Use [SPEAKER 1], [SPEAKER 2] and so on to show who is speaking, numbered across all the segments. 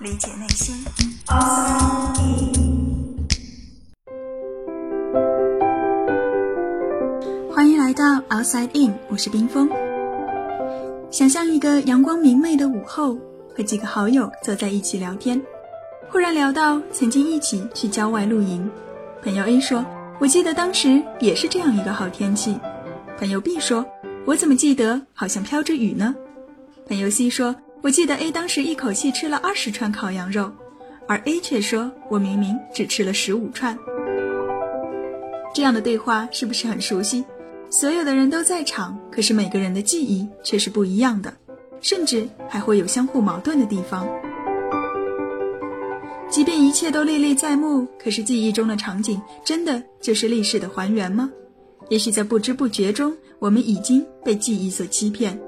[SPEAKER 1] 理解内心。欢迎来到 Outside In，我是冰峰。想象一个阳光明媚的午后，和几个好友坐在一起聊天，忽然聊到曾经一起去郊外露营。朋友 A 说：“我记得当时也是这样一个好天气。”朋友 B 说：“我怎么记得好像飘着雨呢？”朋友 C 说：“我记得 A 当时一口气吃了二十串烤羊肉，而 A 却说我明明只吃了十五串。”这样的对话是不是很熟悉？所有的人都在场，可是每个人的记忆却是不一样的，甚至还会有相互矛盾的地方。即便一切都历历在目，可是记忆中的场景真的就是历史的还原吗？也许在不知不觉中，我们已经被记忆所欺骗。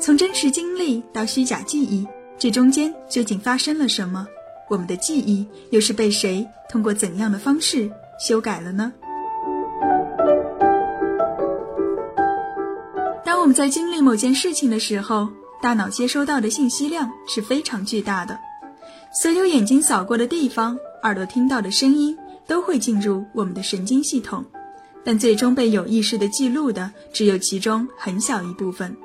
[SPEAKER 1] 从真实经历到虚假记忆，这中间究竟发生了什么？我们的记忆又是被谁通过怎样的方式修改了呢？当我们在经历某件事情的时候，大脑接收到的信息量是非常巨大的。所有眼睛扫过的地方，耳朵听到的声音，都会进入我们的神经系统。但最终被有意识的记录的，只有其中很小一部分。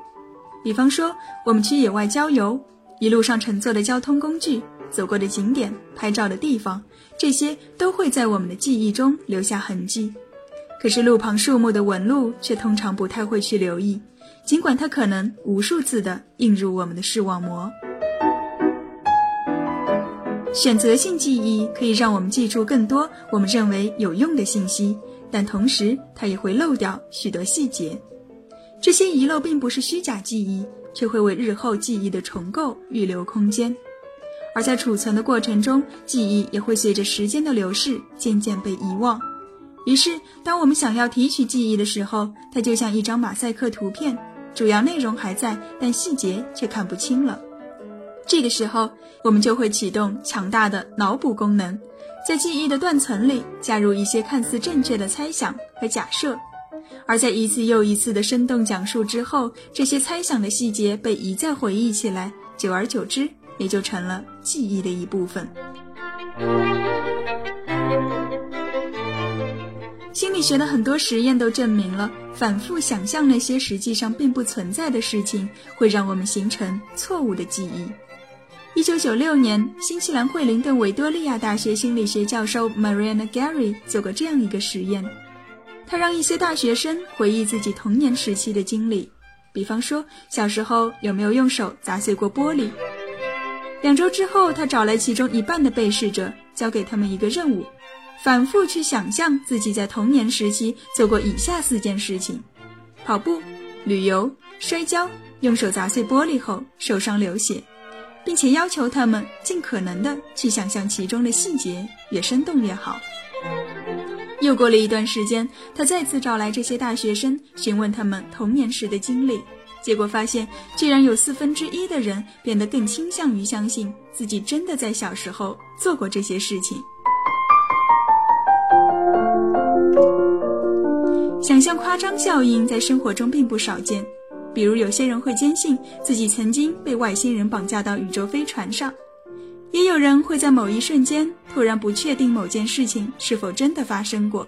[SPEAKER 1] 比方说，我们去野外郊游，一路上乘坐的交通工具、走过的景点、拍照的地方，这些都会在我们的记忆中留下痕迹。可是路旁树木的纹路却通常不太会去留意，尽管它可能无数次的映入我们的视网膜。选择性记忆可以让我们记住更多我们认为有用的信息。但同时，它也会漏掉许多细节。这些遗漏并不是虚假记忆，却会为日后记忆的重构预留空间。而在储存的过程中，记忆也会随着时间的流逝渐渐被遗忘。于是，当我们想要提取记忆的时候，它就像一张马赛克图片，主要内容还在，但细节却看不清了。这个时候，我们就会启动强大的脑补功能。在记忆的断层里加入一些看似正确的猜想和假设，而在一次又一次的生动讲述之后，这些猜想的细节被一再回忆起来，久而久之也就成了记忆的一部分。心理学的很多实验都证明了，反复想象那些实际上并不存在的事情，会让我们形成错误的记忆。一九九六年，新西兰惠灵顿维多利亚大学心理学教授 Mariana Gary 做过这样一个实验，他让一些大学生回忆自己童年时期的经历，比方说小时候有没有用手砸碎过玻璃。两周之后，他找来其中一半的被试者，交给他们一个任务，反复去想象自己在童年时期做过以下四件事情：跑步、旅游、摔跤、用手砸碎玻璃后受伤流血。并且要求他们尽可能的去想象其中的细节，越生动越好。又过了一段时间，他再次找来这些大学生，询问他们童年时的经历。结果发现，居然有四分之一的人变得更倾向于相信自己真的在小时候做过这些事情。想象夸张效应在生活中并不少见。比如，有些人会坚信自己曾经被外星人绑架到宇宙飞船上，也有人会在某一瞬间突然不确定某件事情是否真的发生过。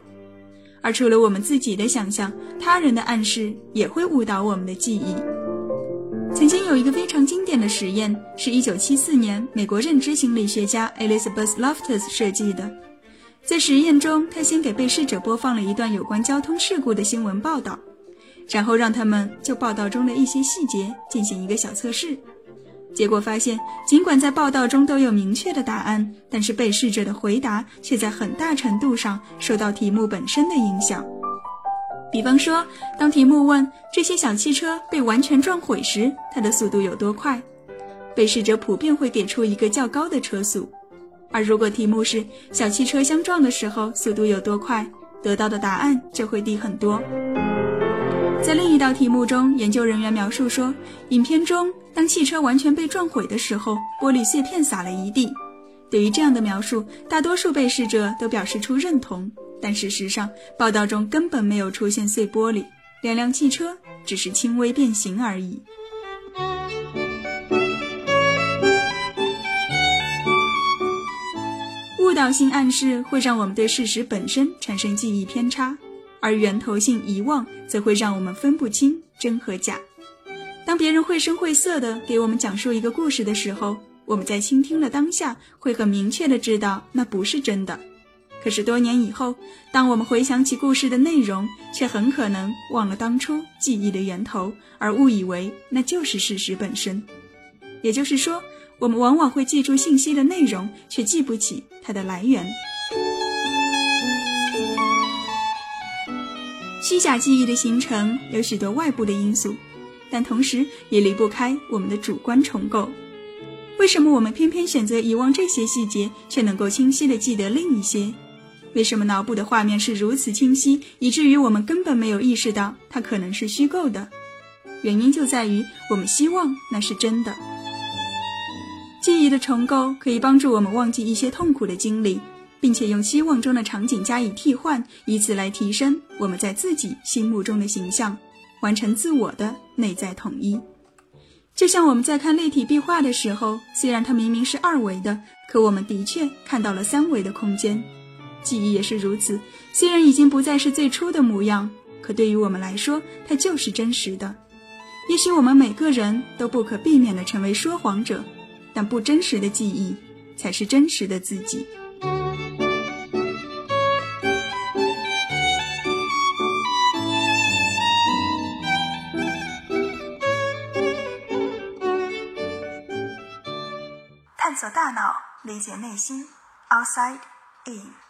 [SPEAKER 1] 而除了我们自己的想象，他人的暗示也会误导我们的记忆。曾经有一个非常经典的实验，是一九七四年美国认知心理学家 Elizabeth Loftus 设计的。在实验中，他先给被试者播放了一段有关交通事故的新闻报道。然后让他们就报道中的一些细节进行一个小测试，结果发现，尽管在报道中都有明确的答案，但是被试者的回答却在很大程度上受到题目本身的影响。比方说，当题目问这些小汽车被完全撞毁时，它的速度有多快，被试者普遍会给出一个较高的车速；而如果题目是小汽车相撞的时候速度有多快，得到的答案就会低很多。在另一道题目中，研究人员描述说，影片中当汽车完全被撞毁的时候，玻璃碎片洒了一地。对于这样的描述，大多数被试者都表示出认同。但事实上，报道中根本没有出现碎玻璃，两辆汽车只是轻微变形而已。误导性暗示会让我们对事实本身产生记忆偏差，而源头性遗忘则会让我们分不清真和假。当别人绘声绘色地给我们讲述一个故事的时候，我们在倾听的当下会很明确地知道那不是真的。可是多年以后，当我们回想起故事的内容，却很可能忘了当初记忆的源头，而误以为那就是事实本身。也就是说，我们往往会记住信息的内容，却记不起它的来源。虚假记忆的形成有许多外部的因素，但同时也离不开我们的主观重构。为什么我们偏偏选择遗忘这些细节，却能够清晰地记得另一些？为什么脑部的画面是如此清晰，以至于我们根本没有意识到它可能是虚构的？原因就在于我们希望那是真的。记忆的重构可以帮助我们忘记一些痛苦的经历，并且用希望中的场景加以替换，以此来提升我们在自己心目中的形象，完成自我的内在统一。就像我们在看立体壁画的时候，虽然它明明是二维的，可我们的确看到了三维的空间。记忆也是如此，虽然已经不再是最初的模样，可对于我们来说，它就是真实的。也许我们每个人都不可避免地成为说谎者，但不真实的记忆才是真实的自己。探索大脑，理解内心，Outside In。